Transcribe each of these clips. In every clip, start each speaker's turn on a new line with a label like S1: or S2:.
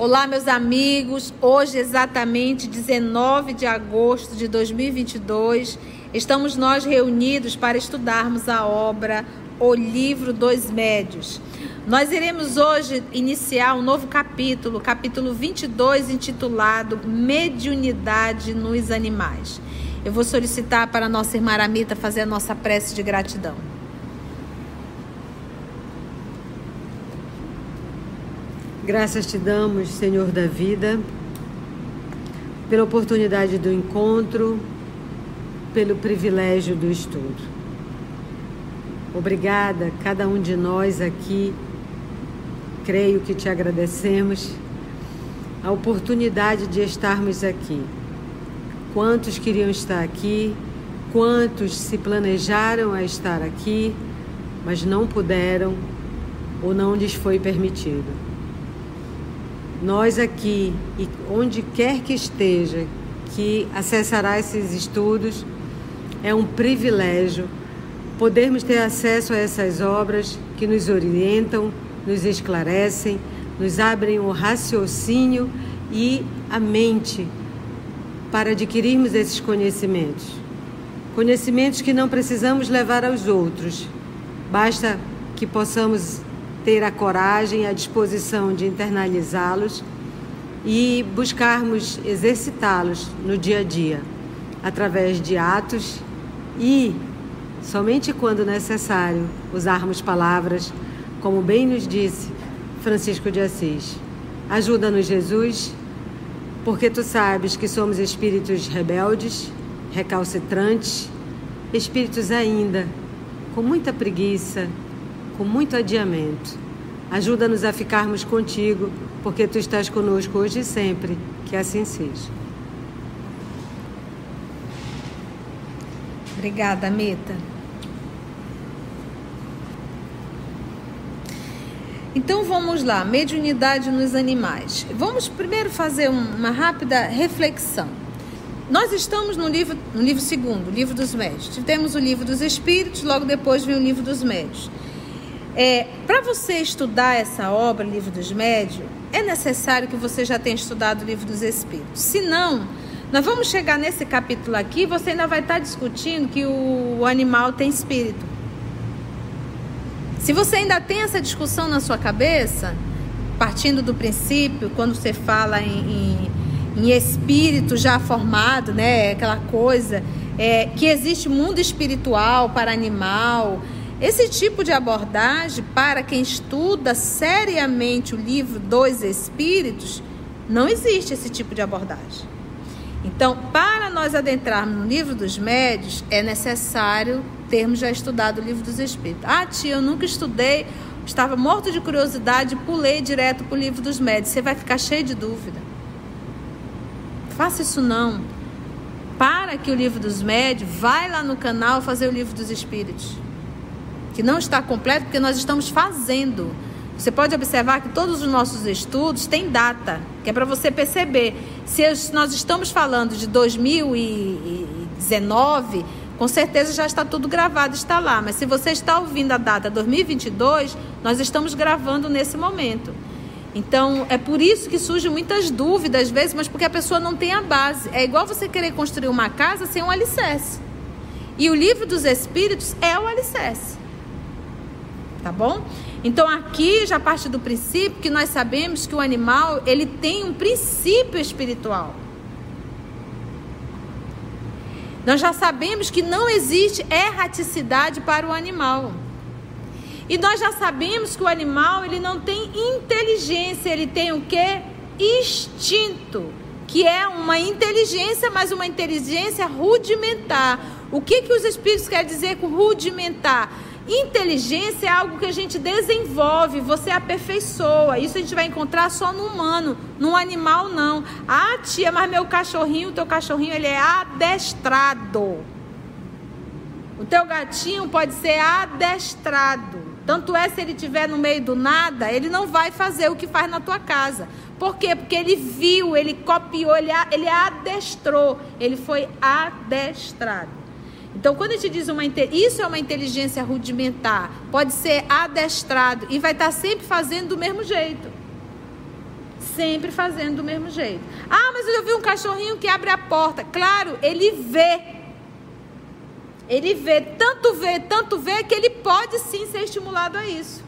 S1: Olá, meus amigos. Hoje, exatamente 19 de agosto de 2022, estamos nós reunidos para estudarmos a obra O Livro dos Médios. Nós iremos hoje iniciar um novo capítulo, capítulo 22, intitulado Mediunidade nos Animais. Eu vou solicitar para a nossa irmã Aramita fazer a nossa prece de gratidão.
S2: Graças te damos, Senhor da vida, pela oportunidade do encontro, pelo privilégio do estudo. Obrigada, cada um de nós aqui, creio que te agradecemos a oportunidade de estarmos aqui. Quantos queriam estar aqui, quantos se planejaram a estar aqui, mas não puderam ou não lhes foi permitido. Nós aqui e onde quer que esteja que acessará esses estudos, é um privilégio podermos ter acesso a essas obras que nos orientam, nos esclarecem, nos abrem o raciocínio e a mente para adquirirmos esses conhecimentos. Conhecimentos que não precisamos levar aos outros, basta que possamos ter a coragem, a disposição de internalizá-los e buscarmos exercitá-los no dia a dia, através de atos e, somente quando necessário, usarmos palavras, como bem nos disse Francisco de Assis. Ajuda-nos, Jesus, porque tu sabes que somos espíritos rebeldes, recalcitrantes, espíritos ainda com muita preguiça, com muito adiamento. Ajuda-nos a ficarmos contigo, porque tu estás conosco hoje e sempre. Que assim seja.
S1: Obrigada, Meta. Então vamos lá, mediunidade nos animais. Vamos primeiro fazer uma rápida reflexão. Nós estamos no livro, no livro segundo, livro dos médios. Temos o livro dos espíritos, logo depois vem o livro dos médios. É, Para você estudar essa obra, Livro dos Médios, é necessário que você já tenha estudado o Livro dos Espíritos. Se não, nós vamos chegar nesse capítulo aqui, você ainda vai estar discutindo que o, animal tem espírito. Se você ainda tem essa discussão na sua cabeça, partindo do princípio, quando você fala em, em, em espírito já formado, né, aquela coisa, é, que existe mundo espiritual para animal, esse tipo de abordagem, para quem estuda seriamente o livro dos Espíritos, não existe esse tipo de abordagem. Então, para nós adentrarmos no livro dos médios, é necessário termos já estudado o livro dos Espíritos. Ah, tia, eu nunca estudei, estava morto de curiosidade, pulei direto para o livro dos médios. Você vai ficar cheio de dúvida. Faça isso não. Para que o livro dos médios, vai lá no canal fazer o livro dos Espíritos que não está completo porque nós estamos fazendo. Você pode observar que todos os nossos estudos têm data, que é para você perceber. Se nós estamos falando de 2019, com certeza já está tudo gravado, está lá. Mas se você está ouvindo a data 2022, nós estamos gravando nesse momento. Então, é por isso que surgem muitas dúvidas às vezes, mas porque a pessoa não tem a base. É igual você querer construir uma casa sem um alicerce. E o livro dos Espíritos é o alicerce tá bom? Então aqui já parte do princípio que nós sabemos que o animal ele tem um princípio espiritual. Nós já sabemos que não existe erraticidade para o animal. E nós já sabemos que o animal ele não tem inteligência, ele tem o que? Instinto, que é uma inteligência, mas uma inteligência rudimentar. O que que os espíritos querem dizer com rudimentar? Inteligência é algo que a gente desenvolve, você aperfeiçoa. Isso a gente vai encontrar só no humano, no animal não. Ah, tia, mas meu cachorrinho, o teu cachorrinho, ele é adestrado. O teu gatinho pode ser adestrado. Tanto é se ele estiver no meio do nada, ele não vai fazer o que faz na tua casa. Por quê? Porque ele viu, ele copiou, ele, ele adestrou, ele foi adestrado. Então, quando a gente diz uma isso é uma inteligência rudimentar, pode ser adestrado e vai estar sempre fazendo do mesmo jeito. Sempre fazendo do mesmo jeito. Ah, mas eu vi um cachorrinho que abre a porta. Claro, ele vê. Ele vê, tanto vê, tanto vê que ele pode sim ser estimulado a isso.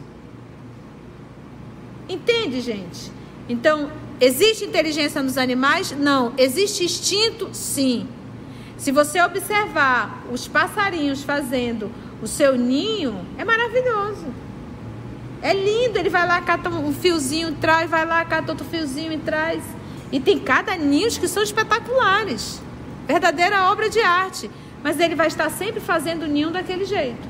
S1: Entende, gente? Então, existe inteligência nos animais? Não. Existe instinto? Sim. Se você observar os passarinhos fazendo o seu ninho, é maravilhoso. É lindo, ele vai lá, cata um fiozinho, traz, vai lá, cata outro fiozinho e traz. E tem cada ninhos que são espetaculares. Verdadeira obra de arte. Mas ele vai estar sempre fazendo o ninho daquele jeito.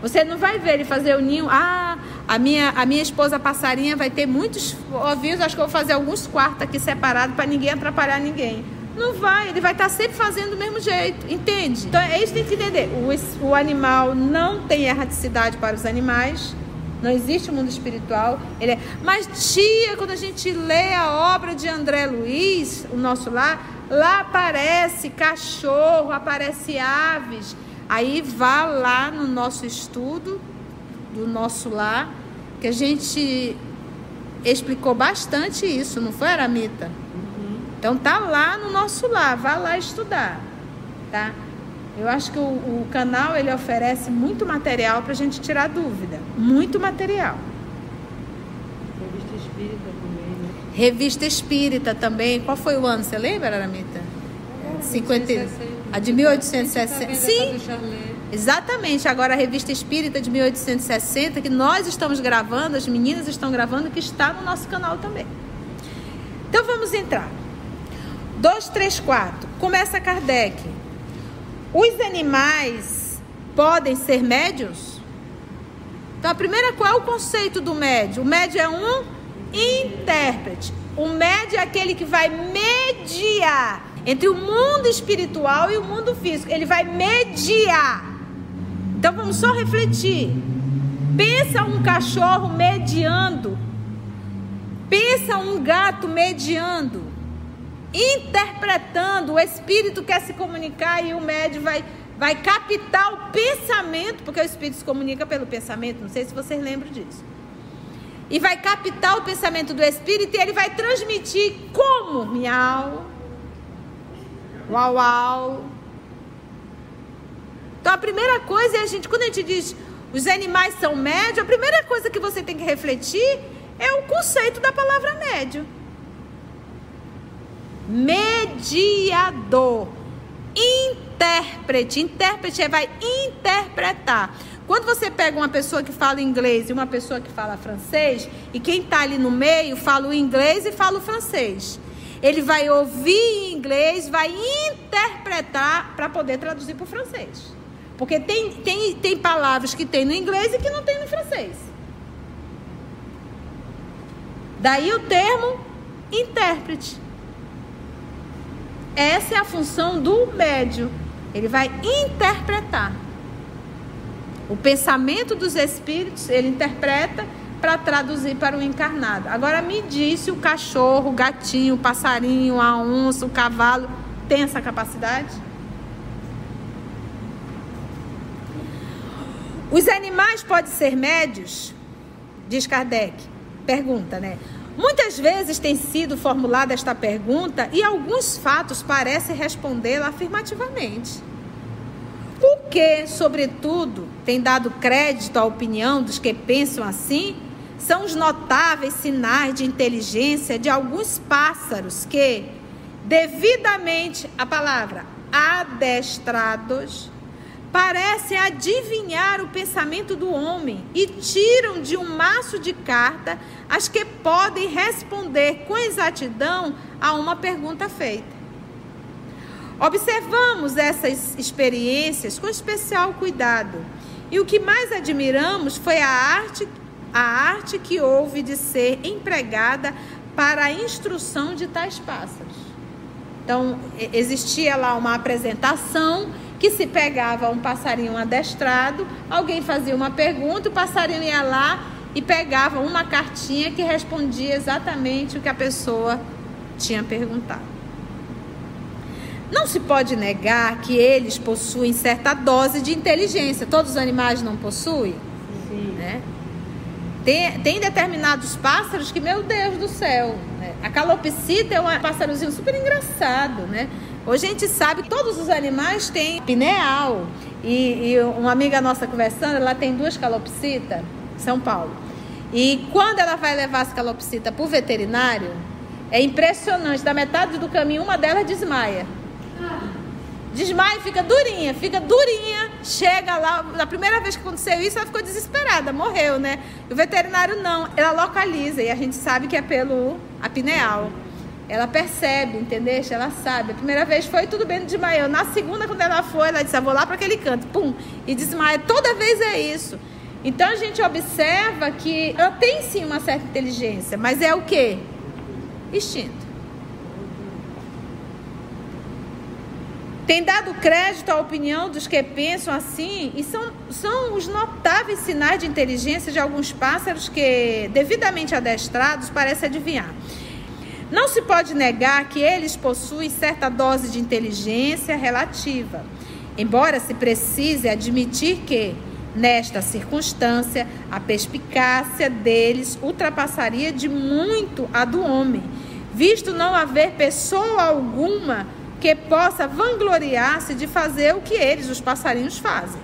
S1: Você não vai ver ele fazer o ninho. Ah, a minha, a minha esposa passarinha vai ter muitos ovinhos. Acho que eu vou fazer alguns quartos aqui separados para ninguém atrapalhar ninguém. Não vai, ele vai estar sempre fazendo do mesmo jeito, entende? Então é isso que tem que entender. O, o animal não tem erraticidade para os animais. Não existe o mundo espiritual. Ele é... Mas, tia, quando a gente lê a obra de André Luiz, o nosso lar, lá aparece cachorro, aparece aves. Aí vá lá no nosso estudo do nosso lar, que a gente explicou bastante isso, não foi, Aramita? Então tá lá no nosso lar, vá lá estudar, tá? Eu acho que o, o canal ele oferece muito material para a gente tirar dúvida, muito material.
S2: Revista Espírita também, né?
S1: Revista Espírita também. Qual foi o ano? Você lembra, Aramita? É, 50, a de 1860. Tá Sim. Exatamente. Agora a Revista Espírita de 1860 que nós estamos gravando, as meninas estão gravando, que está no nosso canal também. Então vamos entrar. 2, 3, 4. Começa Kardec. Os animais podem ser médios? Então, a primeira, qual é o conceito do médio? O médio é um intérprete. O médio é aquele que vai mediar entre o mundo espiritual e o mundo físico. Ele vai mediar. Então, vamos só refletir. Pensa um cachorro mediando. Pensa um gato mediando interpretando, o espírito quer se comunicar e o médium vai, vai captar o pensamento, porque o espírito se comunica pelo pensamento, não sei se vocês lembram disso. E vai captar o pensamento do espírito e ele vai transmitir como? Miau, uau, uau. Então a primeira coisa é a gente, quando a gente diz os animais são médios, a primeira coisa que você tem que refletir é o conceito da palavra médio mediador, intérprete. Intérprete vai interpretar. Quando você pega uma pessoa que fala inglês e uma pessoa que fala francês, e quem está ali no meio fala o inglês e fala o francês. Ele vai ouvir em inglês, vai interpretar para poder traduzir para o francês. Porque tem, tem, tem palavras que tem no inglês e que não tem no francês. Daí o termo intérprete. Essa é a função do médio. Ele vai interpretar. O pensamento dos espíritos, ele interpreta para traduzir para o encarnado. Agora me disse o cachorro, o gatinho, o passarinho, a onça, o cavalo tem essa capacidade? Os animais podem ser médios? Diz Kardec. Pergunta, né? Muitas vezes tem sido formulada esta pergunta e alguns fatos parecem respondê-la afirmativamente. O que, sobretudo, tem dado crédito à opinião dos que pensam assim são os notáveis sinais de inteligência de alguns pássaros que, devidamente a palavra adestrados, parecem adivinhar o pensamento do homem e tiram de um maço de carta as que podem responder com exatidão a uma pergunta feita. Observamos essas experiências com especial cuidado e o que mais admiramos foi a arte, a arte que houve de ser empregada para a instrução de tais pássaros. Então, existia lá uma apresentação que se pegava um passarinho adestrado, alguém fazia uma pergunta, o passarinho ia lá e pegava uma cartinha que respondia exatamente o que a pessoa tinha perguntado. Não se pode negar que eles possuem certa dose de inteligência. Todos os animais não possuem? Sim. Né? Tem, tem determinados pássaros que, meu Deus do céu, né? a calopsita é um pássarozinho super engraçado, né? Hoje a gente sabe que todos os animais têm pineal. E, e uma amiga nossa conversando, ela tem duas calopsitas, São Paulo. E quando ela vai levar as calopsitas para o veterinário, é impressionante, da metade do caminho uma delas desmaia. Desmaia, fica durinha, fica durinha. Chega lá, na primeira vez que aconteceu isso, ela ficou desesperada, morreu, né? o veterinário não, ela localiza e a gente sabe que é pelo apineal. Ela percebe, entendeu? Ela sabe. A primeira vez foi tudo bem, desmaiou. Na segunda, quando ela foi, ela disse: ah, vou lá para aquele canto, pum, e desmaia. Toda vez é isso. Então a gente observa que ela tem sim uma certa inteligência, mas é o que? Instinto. Tem dado crédito à opinião dos que pensam assim, e são, são os notáveis sinais de inteligência de alguns pássaros que, devidamente adestrados, parecem adivinhar. Não se pode negar que eles possuem certa dose de inteligência relativa, embora se precise admitir que, nesta circunstância, a perspicácia deles ultrapassaria de muito a do homem, visto não haver pessoa alguma que possa vangloriar-se de fazer o que eles, os passarinhos, fazem.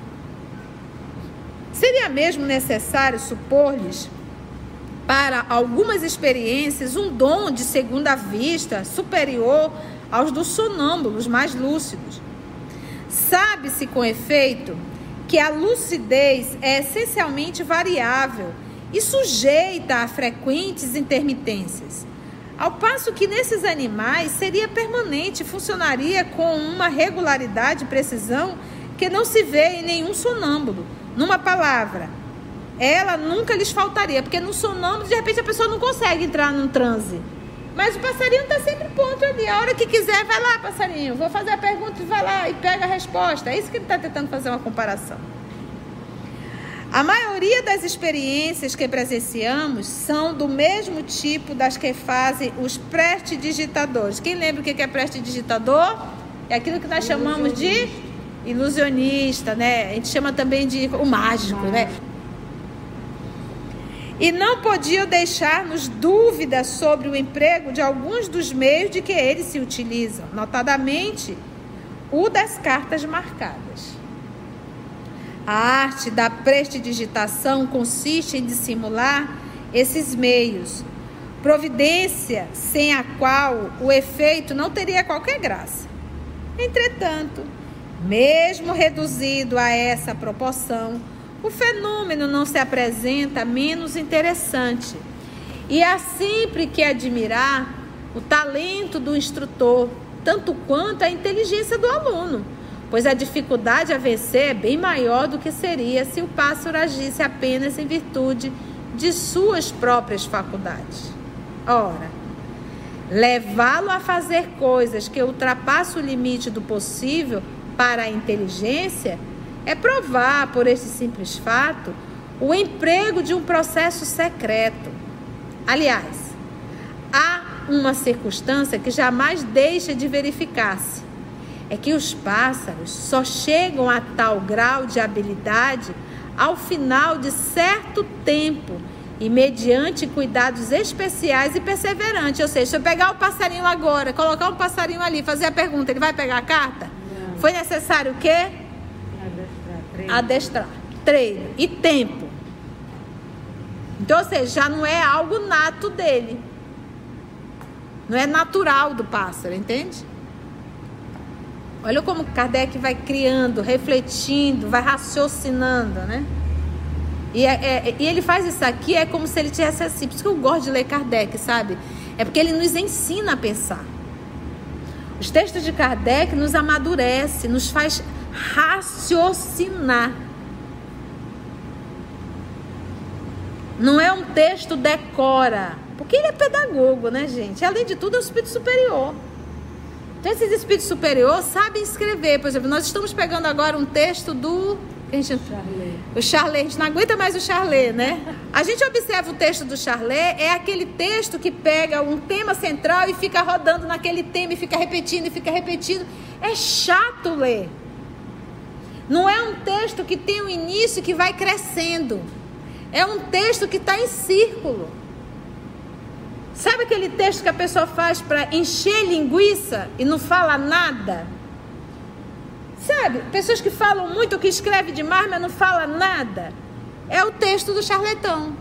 S1: Seria mesmo necessário supor-lhes, para algumas experiências, um dom de segunda vista superior aos dos sonâmbulos mais lúcidos. Sabe-se com efeito que a lucidez é essencialmente variável e sujeita a frequentes intermitências. Ao passo que nesses animais seria permanente, funcionaria com uma regularidade e precisão que não se vê em nenhum sonâmbulo. Numa palavra, ela nunca lhes faltaria, porque no sonâmbulo, de repente, a pessoa não consegue entrar num transe. Mas o passarinho está sempre pronto ali. A hora que quiser, vai lá, passarinho. Vou fazer a pergunta e vai lá e pega a resposta. É isso que ele está tentando fazer uma comparação. A maioria das experiências que presenciamos são do mesmo tipo das que fazem os prestidigitadores. Quem lembra o que é prestidigitador? É aquilo que nós chamamos de ilusionista, né? A gente chama também de o mágico, né? E não podiam deixar-nos dúvidas sobre o emprego de alguns dos meios de que eles se utilizam, notadamente o das cartas marcadas. A arte da prestidigitação consiste em dissimular esses meios, providência sem a qual o efeito não teria qualquer graça. Entretanto, mesmo reduzido a essa proporção, o fenômeno não se apresenta menos interessante. E há sempre que admirar o talento do instrutor, tanto quanto a inteligência do aluno pois a dificuldade a vencer é bem maior do que seria se o pássaro agisse apenas em virtude de suas próprias faculdades. Ora, levá-lo a fazer coisas que ultrapassam o limite do possível para a inteligência é provar, por esse simples fato, o emprego de um processo secreto. Aliás, há uma circunstância que jamais deixa de verificar-se é que os pássaros só chegam a tal grau de habilidade ao final de certo tempo e mediante cuidados especiais e perseverantes. Ou seja, se eu pegar o passarinho agora, colocar um passarinho ali, fazer a pergunta, ele vai pegar a carta? Não. Foi necessário o quê? Treino. Adestrar. Treino. E tempo. Então, ou seja, já não é algo nato dele. Não é natural do pássaro, entende? Olha como Kardec vai criando, refletindo, vai raciocinando, né? E, é, é, e ele faz isso aqui, é como se ele tivesse assim. Por isso que eu gosto de ler Kardec, sabe? É porque ele nos ensina a pensar. Os textos de Kardec nos amadurece, nos faz raciocinar. Não é um texto decora, porque ele é pedagogo, né, gente? Além de tudo, é o espírito superior. Então, esses espíritos superiores sabem escrever. Por exemplo, nós estamos pegando agora um texto do. Gente, Charlet. O Charlet, a gente não aguenta mais o Charlet, né? A gente observa o texto do Charlet, é aquele texto que pega um tema central e fica rodando naquele tema e fica repetindo e fica repetindo. É chato ler. Não é um texto que tem um início que vai crescendo. É um texto que está em círculo. Sabe aquele texto que a pessoa faz para encher linguiça e não fala nada? Sabe? Pessoas que falam muito, que escrevem demais, mas não fala nada. É o texto do charlatão.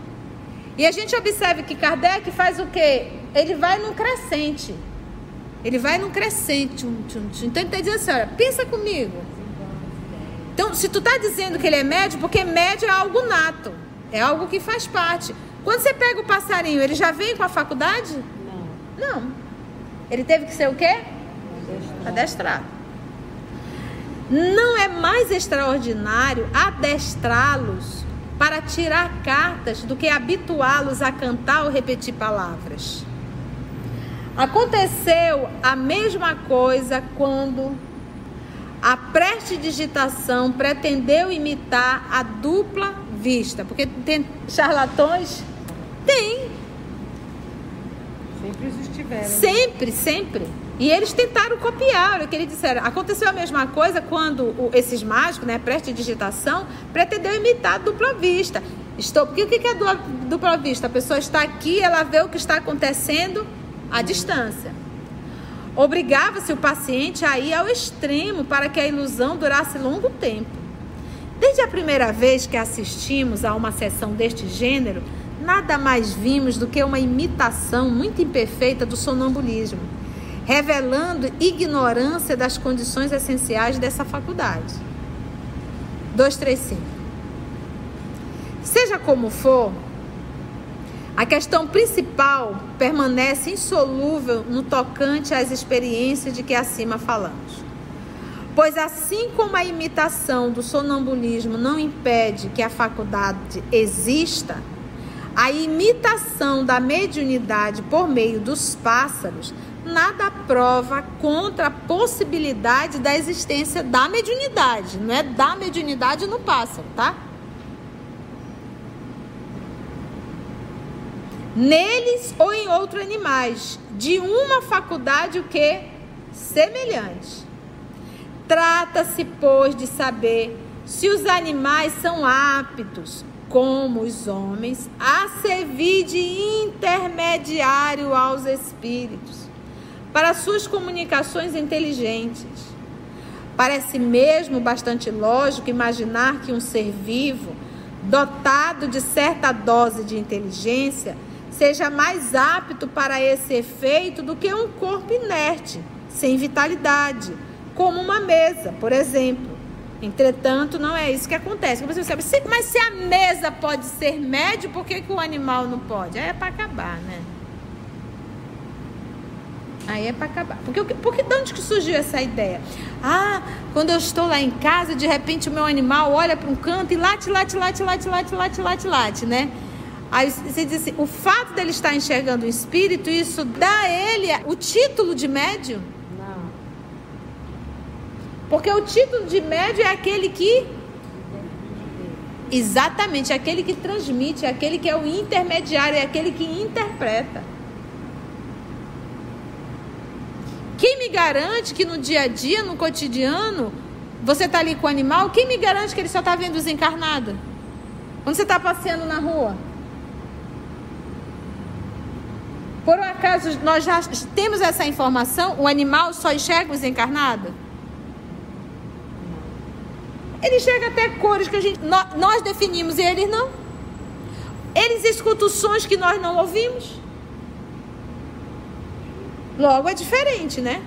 S1: E a gente observa que Kardec faz o quê? Ele vai num crescente. Ele vai num crescente. Então ele está dizendo assim, olha, pensa comigo. Então, se tu está dizendo que ele é médio, porque médio é algo nato. É algo que faz parte. Quando você pega o passarinho, ele já vem com a faculdade? Não. Não. Ele teve que ser o quê? Adestrado. Adestrado. Não é mais extraordinário adestrá-los para tirar cartas do que habituá-los a cantar ou repetir palavras. Aconteceu a mesma coisa quando a prestidigitação pretendeu imitar a dupla vista, porque tem charlatões? Tem.
S2: Sempre estiveram. Né?
S1: Sempre, sempre. E eles tentaram copiar, o que eles disseram. Aconteceu a mesma coisa quando o, esses mágicos, né, prestidigitação, pretendeu imitar a dupla vista. Estou, porque o que é dupla vista? A pessoa está aqui, ela vê o que está acontecendo à distância. Obrigava-se o paciente a ir ao extremo para que a ilusão durasse longo tempo. Desde a primeira vez que assistimos a uma sessão deste gênero, nada mais vimos do que uma imitação muito imperfeita do sonambulismo, revelando ignorância das condições essenciais dessa faculdade. 235. Seja como for, a questão principal permanece insolúvel no tocante às experiências de que acima falamos. Pois assim como a imitação do sonambulismo não impede que a faculdade exista, a imitação da mediunidade por meio dos pássaros nada prova contra a possibilidade da existência da mediunidade, não é da mediunidade no pássaro, tá? Neles ou em outros animais, de uma faculdade o que semelhante. Trata-se, pois, de saber se os animais são aptos, como os homens, a servir de intermediário aos espíritos para suas comunicações inteligentes. Parece mesmo bastante lógico imaginar que um ser vivo, dotado de certa dose de inteligência, seja mais apto para esse efeito do que um corpo inerte, sem vitalidade como uma mesa, por exemplo. Entretanto, não é isso que acontece. Você sabe, mas se a mesa pode ser médio, por que, que o animal não pode? Aí é para acabar, né? Aí é para acabar. Porque, porque de onde que surgiu essa ideia? Ah, quando eu estou lá em casa, de repente o meu animal olha para um canto e late, late, late, late, late, late, late, late, né? Aí você diz assim, o fato dele estar enxergando o espírito, isso dá a ele o título de médium? Porque o título de médio é aquele que. Exatamente, é aquele que transmite, é aquele que é o intermediário, é aquele que interpreta. Quem me garante que no dia a dia, no cotidiano, você está ali com o animal? Quem me garante que ele só está vendo os encarnados? Quando você está passeando na rua? Por um acaso nós já temos essa informação? O animal só enxerga os encarnados? Ele chega até cores que a gente, nós, nós definimos e eles não. Eles escutam sons que nós não ouvimos. Logo é diferente, né?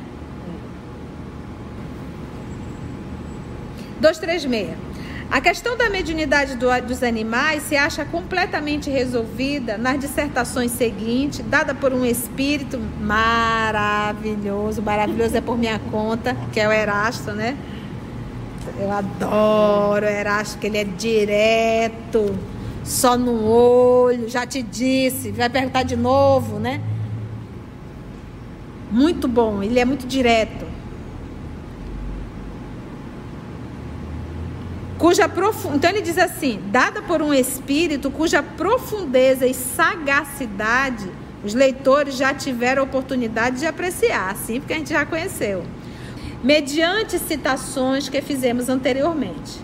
S1: 236. A questão da mediunidade do, dos animais se acha completamente resolvida nas dissertações seguintes, dada por um espírito maravilhoso. Maravilhoso é por minha conta, que é o Erasto, né? Eu adoro Erasto, que ele é direto, só no olho, já te disse, vai perguntar de novo, né? Muito bom, ele é muito direto. Cuja prof... Então ele diz assim: dada por um espírito cuja profundeza e sagacidade os leitores já tiveram oportunidade de apreciar, assim, porque a gente já conheceu, mediante citações que fizemos anteriormente.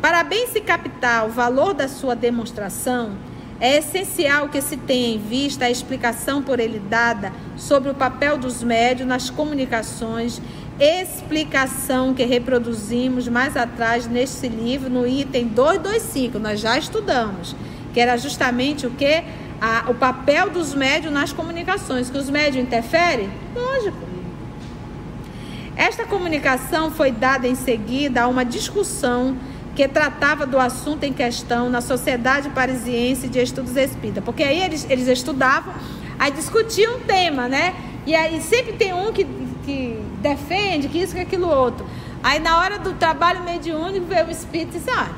S1: Para bem se captar o valor da sua demonstração, é essencial que se tenha em vista a explicação por ele dada sobre o papel dos médios nas comunicações explicação que reproduzimos mais atrás neste livro, no item 225, nós já estudamos, que era justamente o que? A, o papel dos médios nas comunicações, que os médios interferem? Lógico. Esta comunicação foi dada em seguida a uma discussão que tratava do assunto em questão na Sociedade Parisiense de Estudos Espírita, porque aí eles, eles estudavam, aí discutiam um tema, né? E aí sempre tem um que que defende, que isso, que aquilo outro. Aí na hora do trabalho mediúnico veio o espírito e disse, ah,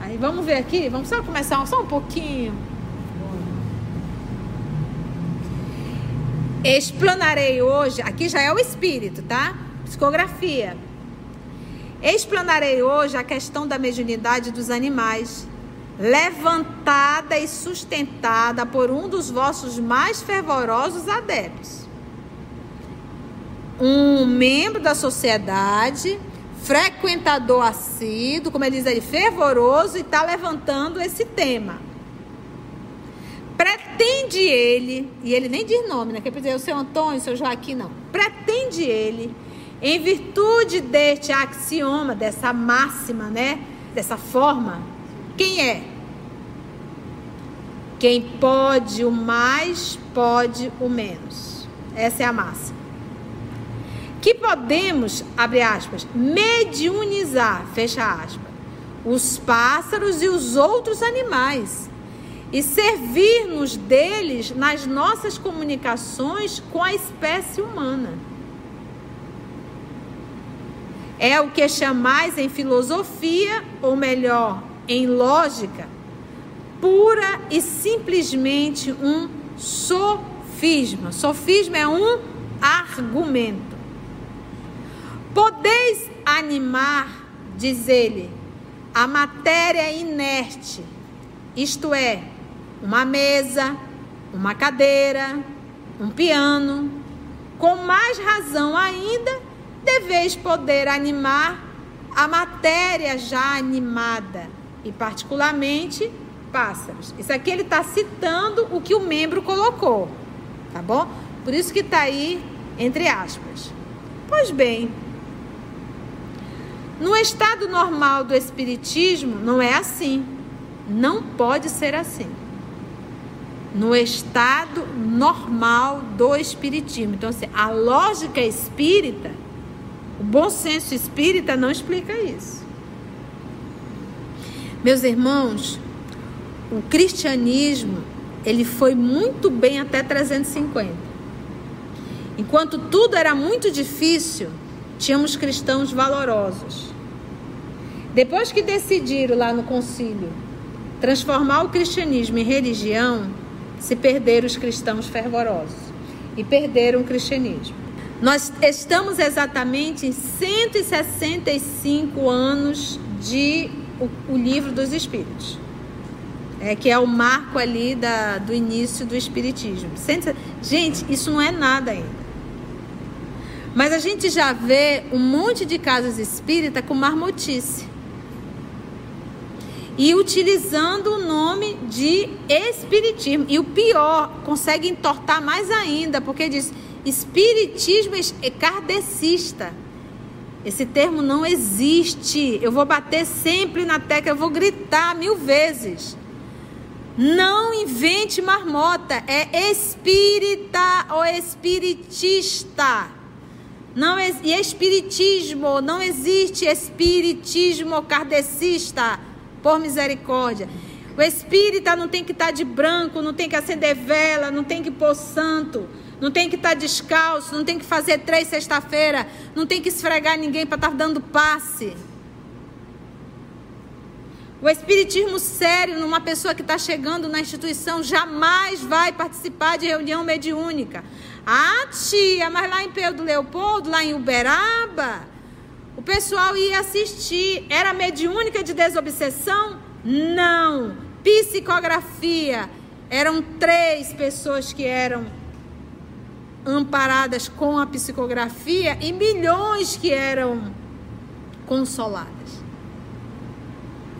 S1: aí vamos ver aqui, vamos só começar só um pouquinho. Explanarei hoje, aqui já é o espírito, tá? Psicografia. Explanarei hoje a questão da mediunidade dos animais, levantada e sustentada por um dos vossos mais fervorosos adeptos um membro da sociedade, frequentador assíduo, como ele diz aí, fervoroso, e está levantando esse tema. Pretende ele, e ele nem diz nome, né? Quer dizer, o seu Antônio, o seu Joaquim, não. Pretende ele, em virtude deste axioma, dessa máxima, né? Dessa forma, quem é? Quem pode o mais, pode o menos. Essa é a máxima que podemos, abre aspas, mediunizar, fecha aspas, os pássaros e os outros animais e servir-nos deles nas nossas comunicações com a espécie humana. É o que chamais em filosofia, ou melhor, em lógica, pura e simplesmente um sofisma. Sofisma é um argumento. Podeis animar, diz ele, a matéria inerte, isto é, uma mesa, uma cadeira, um piano. Com mais razão ainda, deveis poder animar a matéria já animada, e particularmente pássaros. Isso aqui ele está citando o que o membro colocou, tá bom? Por isso que está aí entre aspas. Pois bem, no estado normal do espiritismo, não é assim. Não pode ser assim. No estado normal do espiritismo. Então, assim, a lógica espírita, o bom senso espírita não explica isso. Meus irmãos, o cristianismo, ele foi muito bem até 350. Enquanto tudo era muito difícil, tínhamos cristãos valorosos. Depois que decidiram lá no concílio transformar o cristianismo em religião, se perderam os cristãos fervorosos e perderam o cristianismo. Nós estamos exatamente em 165 anos de o, o livro dos Espíritos, é, que é o marco ali da, do início do Espiritismo. Gente, isso não é nada ainda. Mas a gente já vê um monte de casas espírita com marmotice. E utilizando o nome de espiritismo. E o pior, consegue entortar mais ainda, porque diz espiritismo é kardecista. Esse termo não existe. Eu vou bater sempre na tecla, eu vou gritar mil vezes. Não invente marmota, é espírita ou espiritista. Não e espiritismo, não existe espiritismo kardecista, por misericórdia. O espírita não tem que estar tá de branco, não tem que acender vela, não tem que pôr santo, não tem que estar tá descalço, não tem que fazer três sexta-feira, não tem que esfregar ninguém para estar tá dando passe. O espiritismo sério, numa pessoa que está chegando na instituição, jamais vai participar de reunião mediúnica. Ah, tia, mas lá em Pedro Leopoldo, lá em Uberaba, O pessoal ia assistir. Era mediúnica de desobsessão? Não. Psicografia. Eram três pessoas que eram amparadas com a psicografia e milhões que eram consoladas.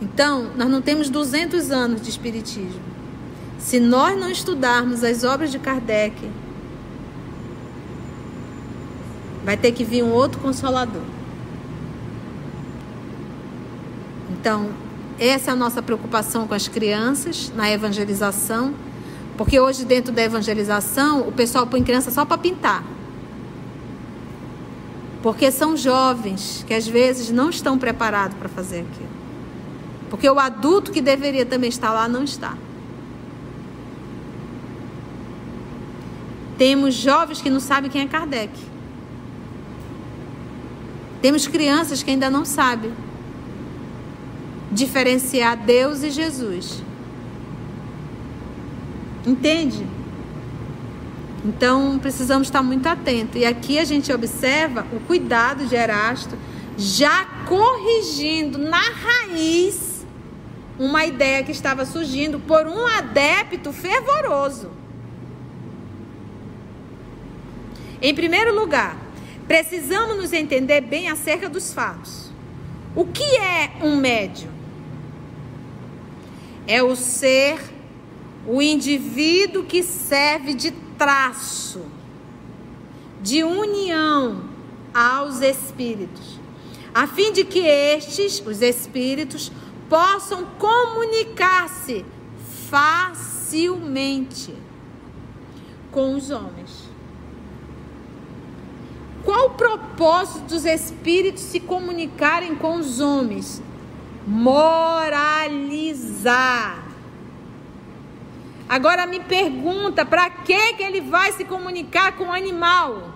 S1: Então, nós não temos 200 anos de espiritismo. Se nós não estudarmos as obras de Kardec, vai ter que vir um outro consolador. Então, essa é a nossa preocupação com as crianças na evangelização, porque hoje dentro da evangelização o pessoal põe criança só para pintar. Porque são jovens que às vezes não estão preparados para fazer aquilo. Porque o adulto que deveria também estar lá não está. Temos jovens que não sabem quem é Kardec. Temos crianças que ainda não sabem diferenciar Deus e Jesus. Entende? Então precisamos estar muito atentos. E aqui a gente observa o cuidado de Erasto, já corrigindo na raiz uma ideia que estava surgindo por um adepto fervoroso. Em primeiro lugar, precisamos nos entender bem acerca dos fatos. O que é um médium? É o ser, o indivíduo que serve de traço, de união aos espíritos, a fim de que estes, os espíritos, possam comunicar-se facilmente com os homens. Qual o propósito dos espíritos se comunicarem com os homens? moralizar. Agora me pergunta, para que que ele vai se comunicar com o animal?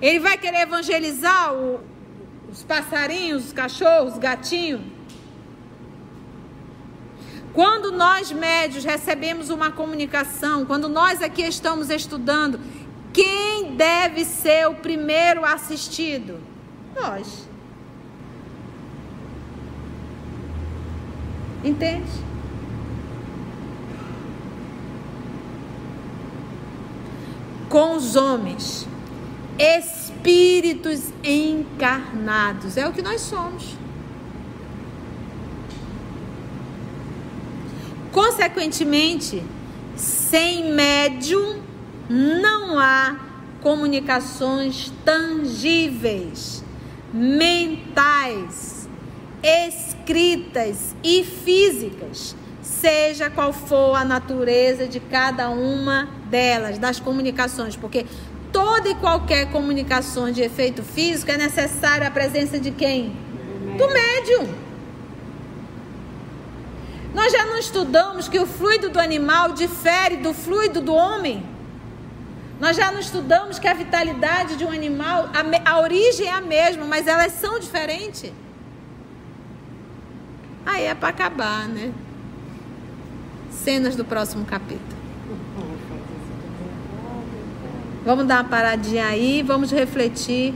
S1: Ele vai querer evangelizar o, os passarinhos, os cachorros, os gatinhos? Quando nós médios recebemos uma comunicação, quando nós aqui estamos estudando, quem deve ser o primeiro assistido? Nós. Entende? Com os homens, espíritos encarnados, é o que nós somos. Consequentemente, sem médium não há comunicações tangíveis, mentais, escritas e físicas, seja qual for a natureza de cada uma delas, das comunicações, porque toda e qualquer comunicação de efeito físico é necessária a presença de quem? Do médium. Nós já não estudamos que o fluido do animal difere do fluido do homem? Nós já não estudamos que a vitalidade de um animal, a, a origem é a mesma, mas elas são diferentes? Aí é para acabar, né? Cenas do próximo capítulo. Vamos dar uma paradinha aí, vamos refletir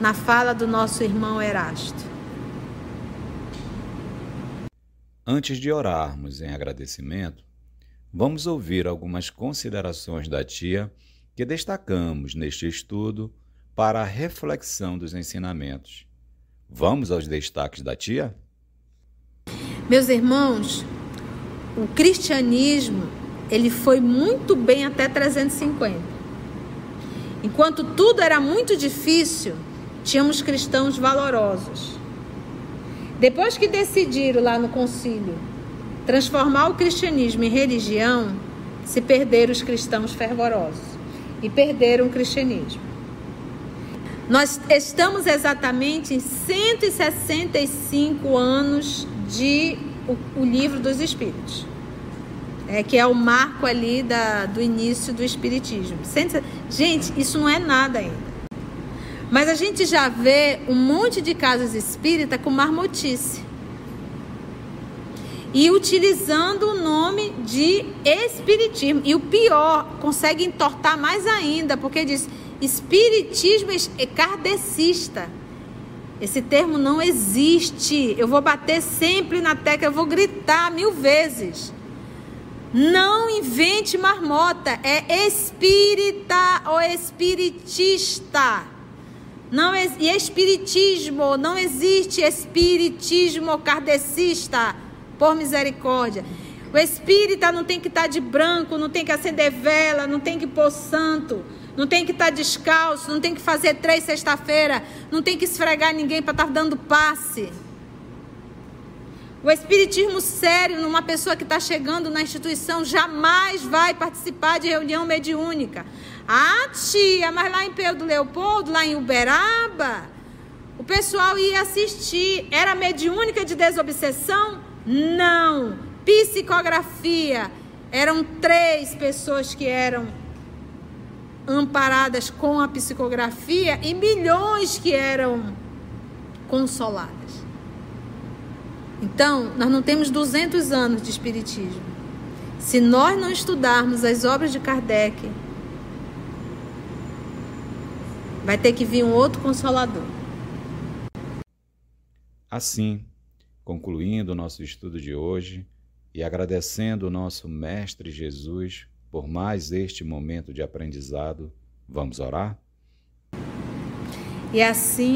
S1: na fala do nosso irmão Erasto.
S3: Antes de orarmos em agradecimento, vamos ouvir algumas considerações da tia que destacamos neste estudo para a reflexão dos ensinamentos. Vamos aos destaques da tia?
S1: Meus irmãos, o cristianismo, ele foi muito bem até 350. Enquanto tudo era muito difícil, tínhamos cristãos valorosos. Depois que decidiram lá no concílio transformar o cristianismo em religião, se perderam os cristãos fervorosos e perderam o cristianismo. Nós estamos exatamente em 165 anos de o, o livro dos Espíritos. É, que é o marco ali da, do início do Espiritismo. Gente, isso não é nada ainda. Mas a gente já vê um monte de casas espírita com marmotice. e utilizando o nome de espiritismo. E o pior, consegue entortar mais ainda, porque diz espiritismo é kardecista. Esse termo não existe. Eu vou bater sempre na tecla, eu vou gritar mil vezes. Não invente marmota, é espírita ou espiritista. Não e espiritismo, não existe espiritismo kardecista, por misericórdia. O espírita não tem que estar de branco, não tem que acender vela, não tem que pôr santo, não tem que estar descalço, não tem que fazer três sexta-feira, não tem que esfregar ninguém para estar dando passe. O espiritismo sério, numa pessoa que está chegando na instituição, jamais vai participar de reunião mediúnica. Ah, tia, mas lá em Pedro Leopoldo, lá em Uberaba, o pessoal ia assistir. Era mediúnica de desobsessão? Não. Psicografia. Eram três pessoas que eram amparadas com a psicografia e milhões que eram consoladas. Então, nós não temos 200 anos de espiritismo. Se nós não estudarmos as obras de Kardec, vai ter que vir um outro consolador.
S3: Assim, concluindo o nosso estudo de hoje e agradecendo o nosso Mestre Jesus por mais este momento de aprendizado, vamos orar?
S1: E assim,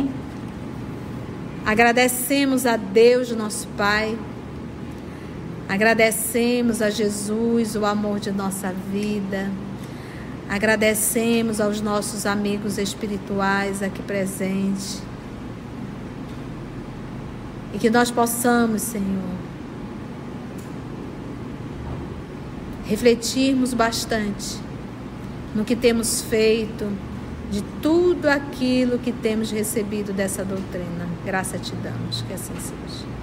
S1: Agradecemos a Deus, nosso Pai. Agradecemos a Jesus o amor de nossa vida. Agradecemos aos nossos amigos espirituais aqui presentes. E que nós possamos, Senhor, refletirmos bastante no que temos feito, de tudo aquilo que temos recebido dessa doutrina. Graça te damos, que assim seja.